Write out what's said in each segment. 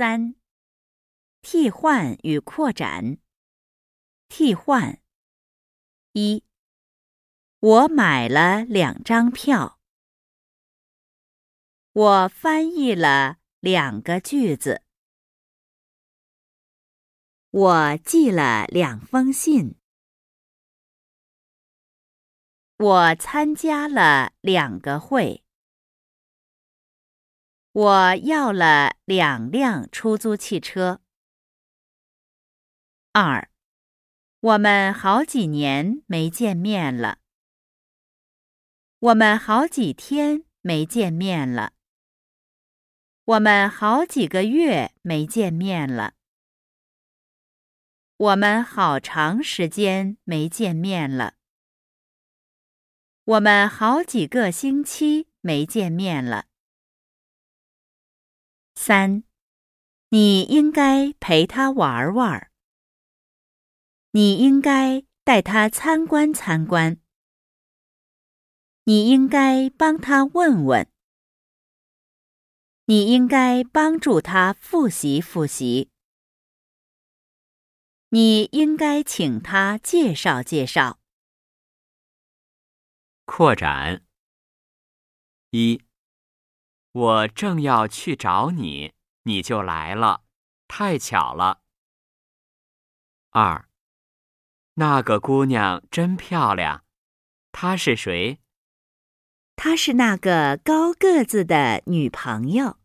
三、替换与扩展。替换一，我买了两张票。我翻译了两个句子。我寄了两封信。我参加了两个会。我要了两辆出租汽车。二，我们好几年没见面了。我们好几天没见面了。我们好几个月没见面了。我们好长时间没见面了。我们好几个星期没见面了。三，你应该陪他玩玩。你应该带他参观参观。你应该帮他问问。你应该帮助他复习复习。你应该请他介绍介绍。扩展一，我正要去找你，你就来了，太巧了。二，那个姑娘真漂亮，她是谁？她是那个高个子的女朋友。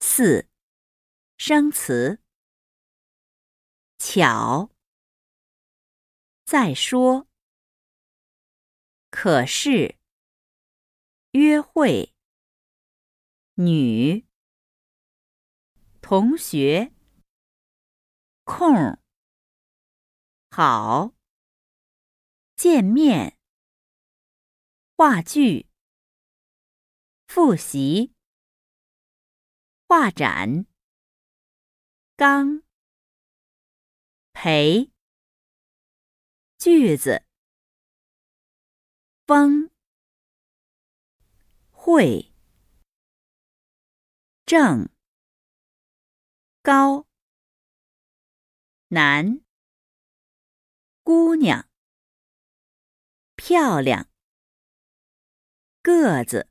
四，生词。巧。再说。可是。约会。女。同学。空。好。见面。话剧。复习。画展，刚，陪，句子，风，会，正，高，男，姑娘，漂亮，个子。